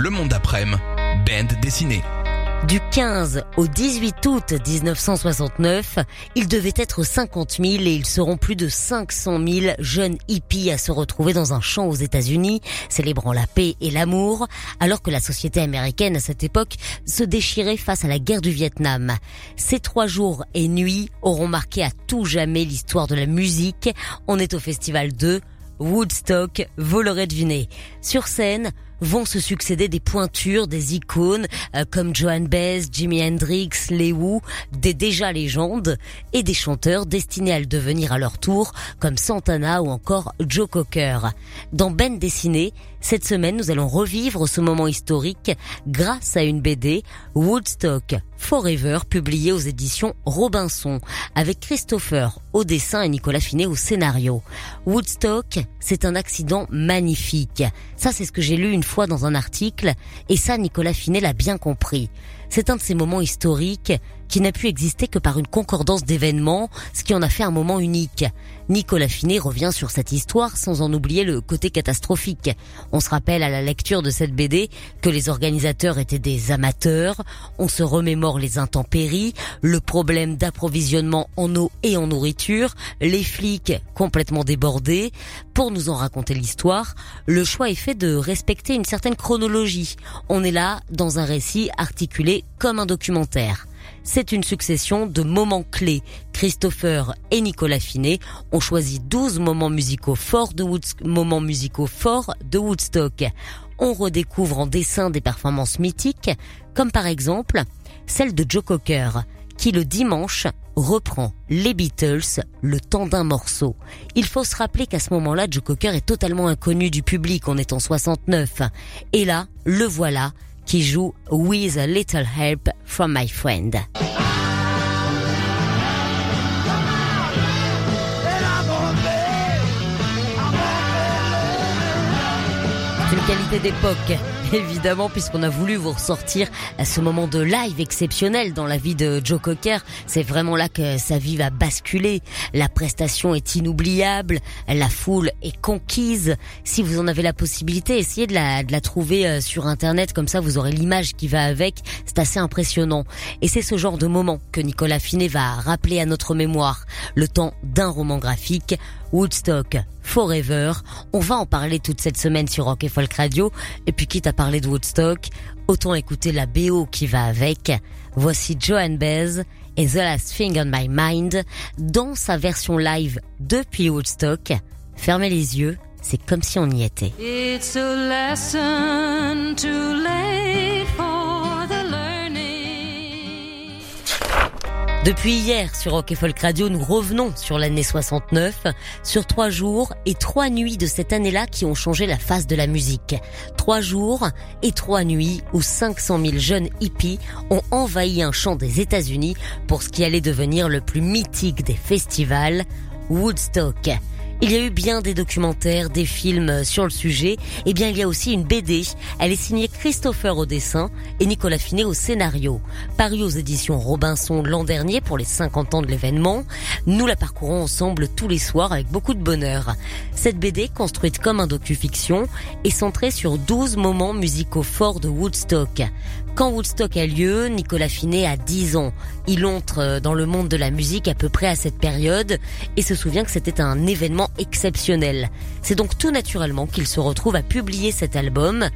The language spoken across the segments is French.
Le monde après-midi, bande dessinée. Du 15 au 18 août 1969, il devait être 50 000 et ils seront plus de 500 000 jeunes hippies à se retrouver dans un champ aux États-Unis, célébrant la paix et l'amour, alors que la société américaine à cette époque se déchirait face à la guerre du Vietnam. Ces trois jours et nuits auront marqué à tout jamais l'histoire de la musique. On est au festival 2 Woodstock, vous l'aurez deviné. Sur scène, vont se succéder des pointures, des icônes euh, comme Joan Baez, Jimi Hendrix, Les Who, des déjà légendes, et des chanteurs destinés à le devenir à leur tour comme Santana ou encore Joe Cocker. Dans Ben Dessiné, cette semaine nous allons revivre ce moment historique grâce à une BD Woodstock Forever publiée aux éditions Robinson avec Christopher au dessin et Nicolas Finet au scénario. Woodstock, c'est un accident magnifique. Ça c'est ce que j'ai lu une fois dans un article, et ça Nicolas Finet l'a bien compris. C'est un de ces moments historiques qui n'a pu exister que par une concordance d'événements, ce qui en a fait un moment unique. Nicolas Finet revient sur cette histoire sans en oublier le côté catastrophique. On se rappelle à la lecture de cette BD que les organisateurs étaient des amateurs, on se remémore les intempéries, le problème d'approvisionnement en eau et en nourriture, les flics complètement débordés. Pour nous en raconter l'histoire, le choix est fait de respecter une certaine chronologie. On est là dans un récit articulé comme un documentaire. C'est une succession de moments clés. Christopher et Nicolas Finet ont choisi 12 moments musicaux forts de, moments musicaux forts de Woodstock. On redécouvre en dessin des performances mythiques, comme par exemple celle de Joe Cocker, qui le dimanche reprend les Beatles le temps d'un morceau. Il faut se rappeler qu'à ce moment-là, Joe Cocker est totalement inconnu du public, on est en 69. Et là, le voilà, qui joue With a Little Help from My Friend. Qualité d'époque, évidemment, puisqu'on a voulu vous ressortir à ce moment de live exceptionnel dans la vie de Joe Cocker. C'est vraiment là que sa vie va basculer. La prestation est inoubliable, la foule est conquise. Si vous en avez la possibilité, essayez de la, de la trouver euh, sur Internet, comme ça vous aurez l'image qui va avec. C'est assez impressionnant. Et c'est ce genre de moment que Nicolas Finet va rappeler à notre mémoire. Le temps d'un roman graphique, Woodstock Forever. On va en parler toute cette semaine sur Rock et Folk Radio. Et puis quitte à parler de Woodstock, autant écouter la BO qui va avec. Voici Joan Baez et The Last Thing on My Mind dans sa version live depuis Woodstock. Fermez les yeux, c'est comme si on y était. It's a lesson Depuis hier sur Rock et Folk Radio, nous revenons sur l'année 69, sur trois jours et trois nuits de cette année-là qui ont changé la face de la musique. Trois jours et trois nuits où 500 000 jeunes hippies ont envahi un champ des États-Unis pour ce qui allait devenir le plus mythique des festivals, Woodstock. Il y a eu bien des documentaires, des films sur le sujet. Et bien, il y a aussi une BD. Elle est signée Christopher au dessin et Nicolas Finet au scénario. Parue aux éditions Robinson l'an dernier pour les 50 ans de l'événement. Nous la parcourons ensemble tous les soirs avec beaucoup de bonheur. Cette BD, construite comme un docu-fiction, est centrée sur 12 moments musicaux forts de Woodstock. Quand Woodstock a lieu, Nicolas Finet a 10 ans. Il entre dans le monde de la musique à peu près à cette période et se souvient que c'était un événement exceptionnel. C'est donc tout naturellement qu'il se retrouve à publier cet album.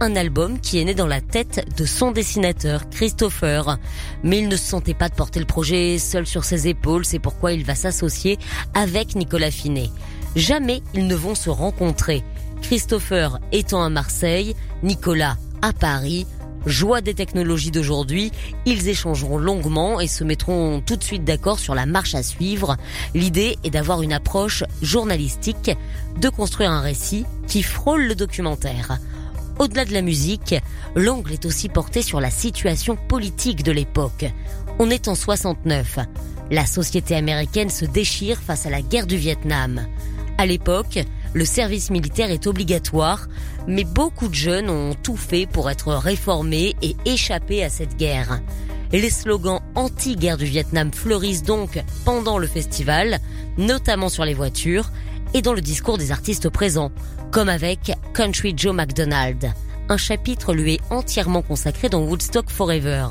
Un album qui est né dans la tête de son dessinateur, Christopher. Mais il ne se sentait pas de porter le projet seul sur ses épaules, c'est pourquoi il va s'associer avec Nicolas Finet. Jamais ils ne vont se rencontrer. Christopher étant à Marseille, Nicolas à Paris, Joie des technologies d'aujourd'hui, ils échangeront longuement et se mettront tout de suite d'accord sur la marche à suivre. L'idée est d'avoir une approche journalistique, de construire un récit qui frôle le documentaire. Au-delà de la musique, l'angle est aussi porté sur la situation politique de l'époque. On est en 69. La société américaine se déchire face à la guerre du Vietnam. À l'époque, le service militaire est obligatoire, mais beaucoup de jeunes ont tout fait pour être réformés et échapper à cette guerre. Les slogans anti-guerre du Vietnam fleurissent donc pendant le festival, notamment sur les voitures et dans le discours des artistes présents, comme avec Country Joe McDonald. Un chapitre lui est entièrement consacré dans Woodstock Forever.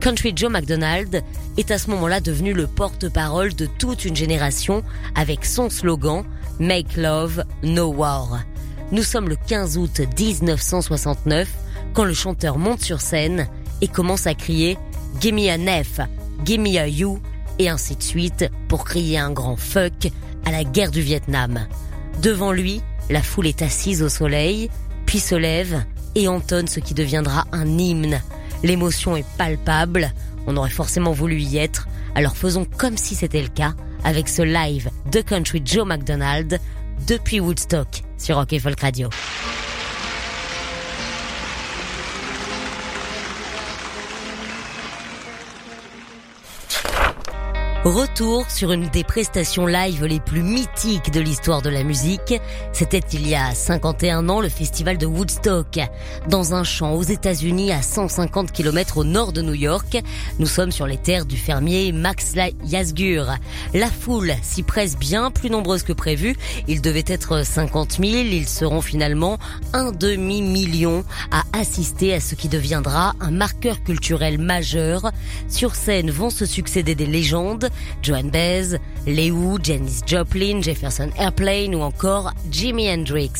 Country Joe McDonald est à ce moment-là devenu le porte-parole de toute une génération avec son slogan Make Love, No War. Nous sommes le 15 août 1969 quand le chanteur monte sur scène et commence à crier Gimme a Nef, Gimme a You et ainsi de suite pour crier un grand fuck à la guerre du Vietnam. Devant lui, la foule est assise au soleil, puis se lève et entonne ce qui deviendra un hymne L'émotion est palpable, on aurait forcément voulu y être, alors faisons comme si c'était le cas avec ce live de Country Joe McDonald depuis Woodstock sur Rock Folk Radio. Retour sur une des prestations live les plus mythiques de l'histoire de la musique. C'était il y a 51 ans le festival de Woodstock. Dans un champ aux États-Unis à 150 km au nord de New York, nous sommes sur les terres du fermier Max Yasgur. La foule s'y presse bien plus nombreuse que prévu. Il devait être 50 000. Ils seront finalement un demi-million à assister à ce qui deviendra un marqueur culturel majeur. Sur scène vont se succéder des légendes Joan Baez, Lew, Janis Joplin, Jefferson Airplane ou encore Jimi Hendrix.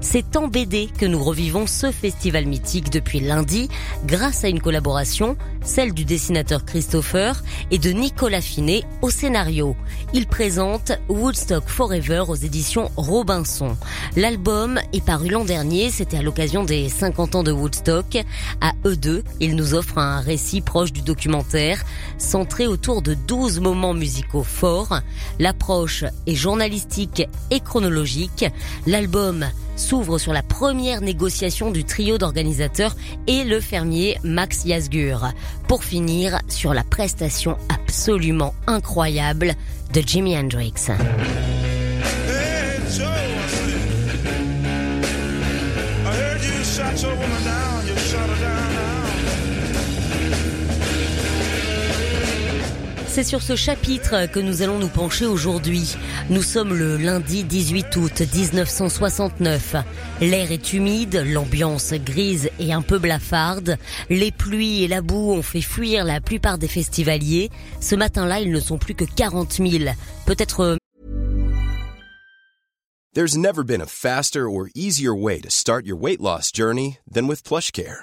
C'est en BD que nous revivons ce festival mythique depuis lundi grâce à une collaboration, celle du dessinateur Christopher et de Nicolas Finet au scénario. Il présente Woodstock Forever aux éditions Robinson. L'album est paru l'an dernier, c'était à l'occasion des 50 ans de Woodstock. À eux deux, il nous offre un récit proche du documentaire, centré autour de 12 moments musicaux forts. L'approche est journalistique et chronologique. L'album s'ouvre sur la première négociation du trio d'organisateurs et le fermier Max Yasgur. Pour finir sur la prestation absolument incroyable de Jimi Hendrix. C'est sur ce chapitre que nous allons nous pencher aujourd'hui. Nous sommes le lundi 18 août 1969. L'air est humide, l'ambiance grise et un peu blafarde. Les pluies et la boue ont fait fuir la plupart des festivaliers. Ce matin-là, ils ne sont plus que 40 000. Peut-être... Euh, There's never been a faster or easier way to start your weight loss journey than with PlushCare.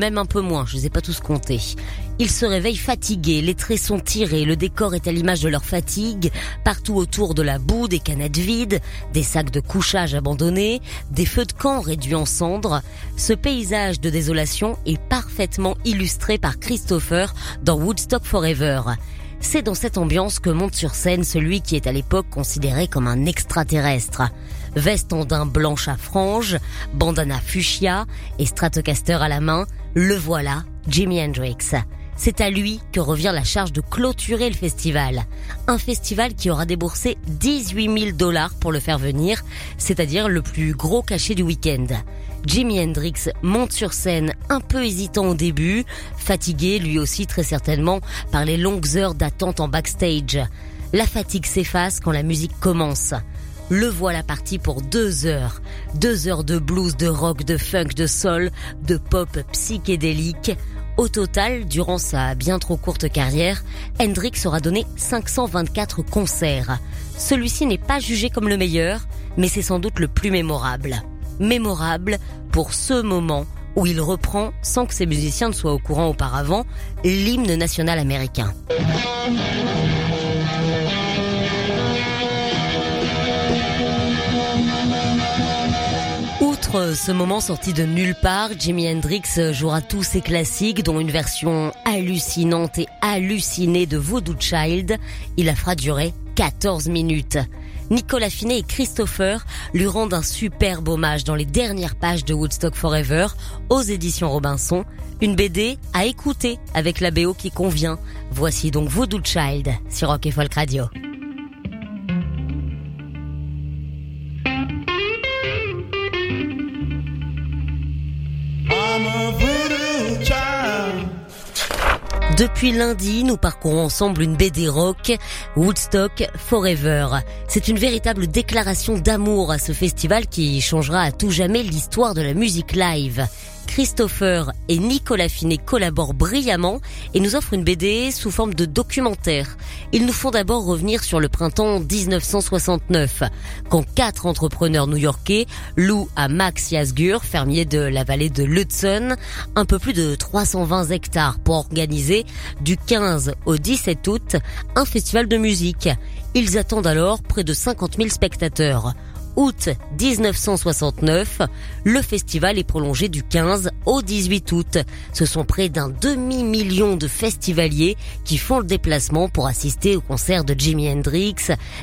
Même un peu moins, je ne les ai pas tous comptés. Ils se réveillent fatigués, les traits sont tirés, le décor est à l'image de leur fatigue, partout autour de la boue, des canettes vides, des sacs de couchage abandonnés, des feux de camp réduits en cendres. Ce paysage de désolation est parfaitement illustré par Christopher dans Woodstock Forever. C'est dans cette ambiance que monte sur scène celui qui est à l'époque considéré comme un extraterrestre. Veste en daim blanche à franges, bandana fuchsia et Stratocaster à la main, le voilà, Jimi Hendrix. C'est à lui que revient la charge de clôturer le festival. Un festival qui aura déboursé 18 000 dollars pour le faire venir, c'est-à-dire le plus gros cachet du week-end. Jimi Hendrix monte sur scène un peu hésitant au début, fatigué lui aussi très certainement par les longues heures d'attente en backstage. La fatigue s'efface quand la musique commence. Le voilà parti pour deux heures. Deux heures de blues, de rock, de funk, de soul, de pop psychédélique. Au total, durant sa bien trop courte carrière, Hendrix aura donné 524 concerts. Celui-ci n'est pas jugé comme le meilleur, mais c'est sans doute le plus mémorable. Mémorable pour ce moment où il reprend, sans que ses musiciens ne soient au courant auparavant, l'hymne national américain. Outre ce moment sorti de nulle part, Jimi Hendrix jouera tous ses classiques, dont une version hallucinante et hallucinée de Voodoo Child. Il la fera durer 14 minutes. Nicolas Finet et Christopher lui rendent un superbe hommage dans les dernières pages de Woodstock Forever aux éditions Robinson. Une BD à écouter avec la BO qui convient. Voici donc Voodoo Child sur Rock et Folk Radio. Depuis lundi, nous parcourons ensemble une BD rock, Woodstock Forever. C'est une véritable déclaration d'amour à ce festival qui changera à tout jamais l'histoire de la musique live. Christopher et Nicolas Finet collaborent brillamment et nous offrent une BD sous forme de documentaire. Ils nous font d'abord revenir sur le printemps 1969, quand quatre entrepreneurs new-yorkais louent à Max Yasgur, fermier de la vallée de l'Hudson, un peu plus de 320 hectares pour organiser du 15 au 17 août un festival de musique. Ils attendent alors près de 50 000 spectateurs août 1969. Le festival est prolongé du 15 au 18 août. Ce sont près d'un demi-million de festivaliers qui font le déplacement pour assister au concert de Jimi Hendrix,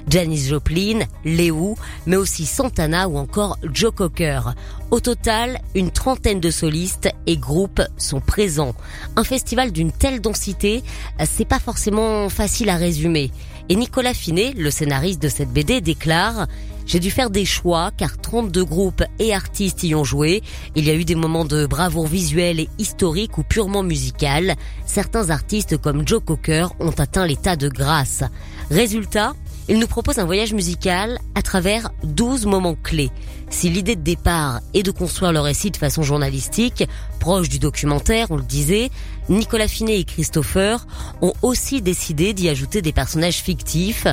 Janis Joplin, Leo, mais aussi Santana ou encore Joe Cocker. Au total, une trentaine de solistes et groupes sont présents. Un festival d'une telle densité, c'est pas forcément facile à résumer. Et Nicolas Finet, le scénariste de cette BD, déclare j'ai dû faire des choix car 32 groupes et artistes y ont joué. Il y a eu des moments de bravoure visuelle et historique ou purement musical. Certains artistes comme Joe Cocker ont atteint l'état de grâce. Résultat, il nous propose un voyage musical à travers 12 moments clés. Si l'idée de départ est de construire le récit de façon journalistique, proche du documentaire, on le disait, Nicolas Finet et Christopher ont aussi décidé d'y ajouter des personnages fictifs.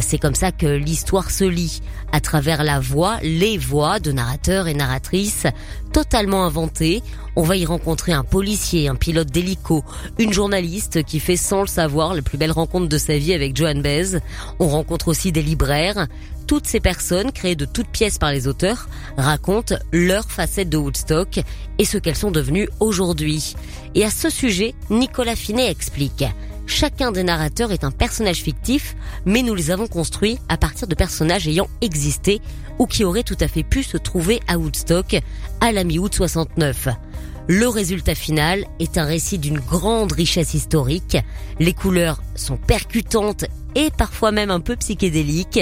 C'est comme ça que l'histoire se lit, à travers la voix, les voix de narrateurs et narratrices, totalement inventées. On va y rencontrer un policier, un pilote d'hélico, une journaliste qui fait sans le savoir la plus belle rencontre de sa vie avec Joan Baez. On rencontre aussi des libraires. Toutes ces personnes, créées de toutes pièces par les auteurs, racontent leur facette de Woodstock et ce qu'elles sont devenues aujourd'hui. Et à ce sujet, Nicolas Finet explique. Chacun des narrateurs est un personnage fictif, mais nous les avons construits à partir de personnages ayant existé ou qui auraient tout à fait pu se trouver à Woodstock à la mi-août 69. Le résultat final est un récit d'une grande richesse historique. Les couleurs sont percutantes et parfois même un peu psychédéliques.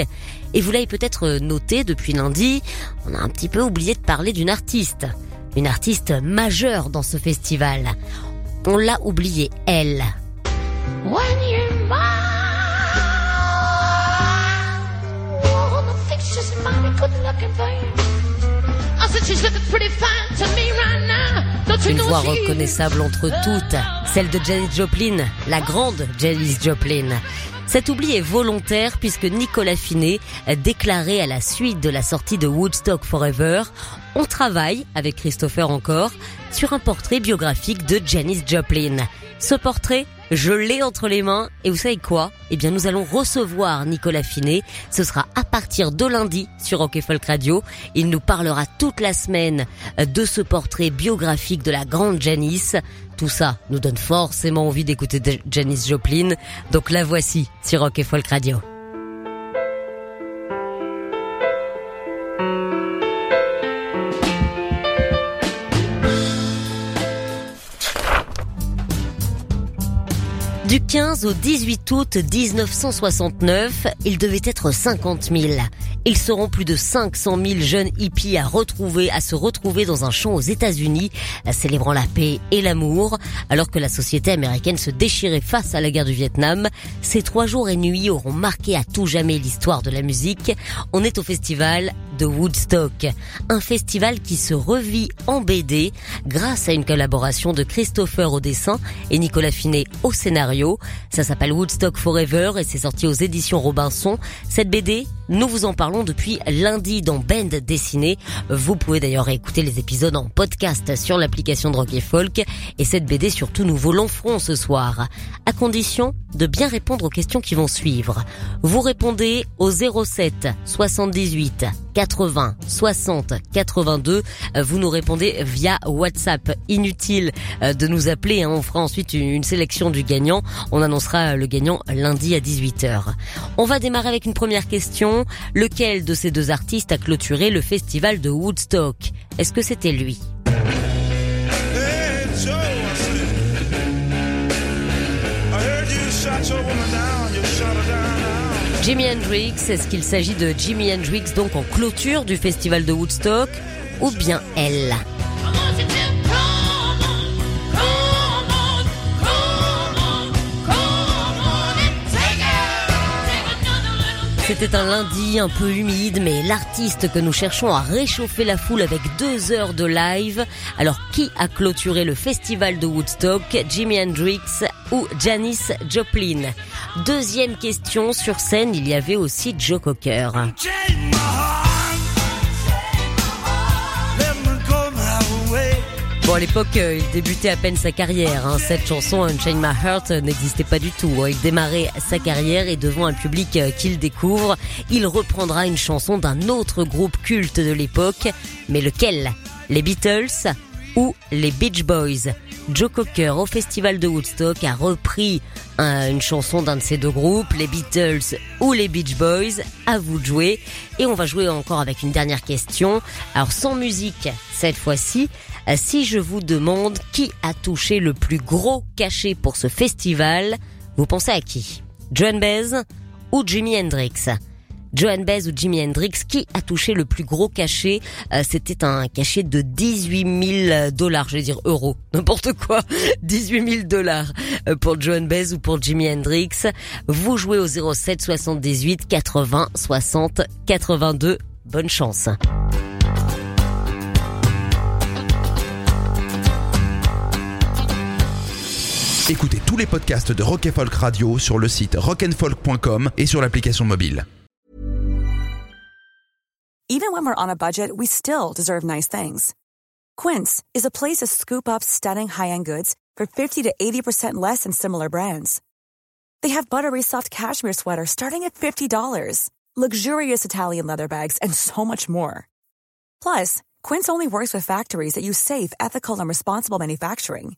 Et vous l'avez peut-être noté depuis lundi, on a un petit peu oublié de parler d'une artiste. Une artiste majeure dans ce festival. On l'a oublié, elle. Une voix reconnaissable entre toutes, celle de Janis Joplin, la grande Janis Joplin. Cet oubli est volontaire puisque Nicolas Finet a déclaré à la suite de la sortie de Woodstock Forever, on travaille, avec Christopher encore, sur un portrait biographique de Janis Joplin. Ce portrait, je l'ai entre les mains et vous savez quoi? Eh bien nous allons recevoir Nicolas Finet. Ce sera à partir de lundi sur Rock Folk Radio. Il nous parlera toute la semaine de ce portrait biographique de la grande Janice. Tout ça nous donne forcément envie d'écouter Janice Joplin. Donc la voici sur Rock Folk Radio. 15 au 18 août 1969, il devait être 50 000. Ils seront plus de 500 000 jeunes hippies à retrouver, à se retrouver dans un champ aux États-Unis, célébrant la paix et l'amour, alors que la société américaine se déchirait face à la guerre du Vietnam. Ces trois jours et nuits auront marqué à tout jamais l'histoire de la musique. On est au festival de Woodstock, un festival qui se revit en BD grâce à une collaboration de Christopher au dessin et Nicolas Finet au scénario. Ça s'appelle Woodstock Forever et c'est sorti aux éditions Robinson. Cette BD, nous vous en parlons depuis lundi dans Band Dessiné. Vous pouvez d'ailleurs écouter les épisodes en podcast sur l'application de Rock et Folk et cette BD surtout nous vous l'enferons ce soir à condition de bien répondre aux questions qui vont suivre. Vous répondez au 07 78 80 60 82. Vous nous répondez via WhatsApp. Inutile euh, de nous appeler. Hein. On fera ensuite une sélection du gagnant. On annoncera le gagnant lundi à 18h. On va démarrer avec une première question. Lequel de ces deux artistes a clôturé le festival de Woodstock? Est-ce que c'était lui? Jimi Hendrix, est-ce qu'il s'agit de Jimi Hendrix donc en clôture du festival de Woodstock ou bien elle? C'était un lundi un peu humide, mais l'artiste que nous cherchons a réchauffé la foule avec deux heures de live. Alors qui a clôturé le festival de Woodstock Jimi Hendrix ou Janis Joplin? Deuxième question, sur scène il y avait aussi Joe Cocker. Bon, à l'époque, euh, il débutait à peine sa carrière. Hein. Cette chanson, Unchain My Heart, n'existait pas du tout. Hein. Il démarrait sa carrière et devant un public euh, qu'il découvre, il reprendra une chanson d'un autre groupe culte de l'époque. Mais lequel? Les Beatles ou les Beach Boys? Joe Cocker au festival de Woodstock a repris une chanson d'un de ces deux groupes, les Beatles ou les Beach Boys. À vous de jouer. Et on va jouer encore avec une dernière question. Alors sans musique cette fois-ci, si je vous demande qui a touché le plus gros cachet pour ce festival, vous pensez à qui? John Baez ou Jimi Hendrix? Joan Baez ou Jimi Hendrix, qui a touché le plus gros cachet? Euh, C'était un cachet de 18 000 dollars, je vais dire euros, n'importe quoi. 18 000 dollars euh, pour Joan Baez ou pour Jimi Hendrix. Vous jouez au 07 78 80 60 82. Bonne chance. Écoutez tous les podcasts de Rock Folk Radio sur le site rockandfolk.com et sur l'application mobile. Even when we're on a budget, we still deserve nice things. Quince is a place to scoop up stunning high-end goods for 50 to 80% less than similar brands. They have buttery soft cashmere sweaters starting at $50, luxurious Italian leather bags, and so much more. Plus, Quince only works with factories that use safe, ethical, and responsible manufacturing.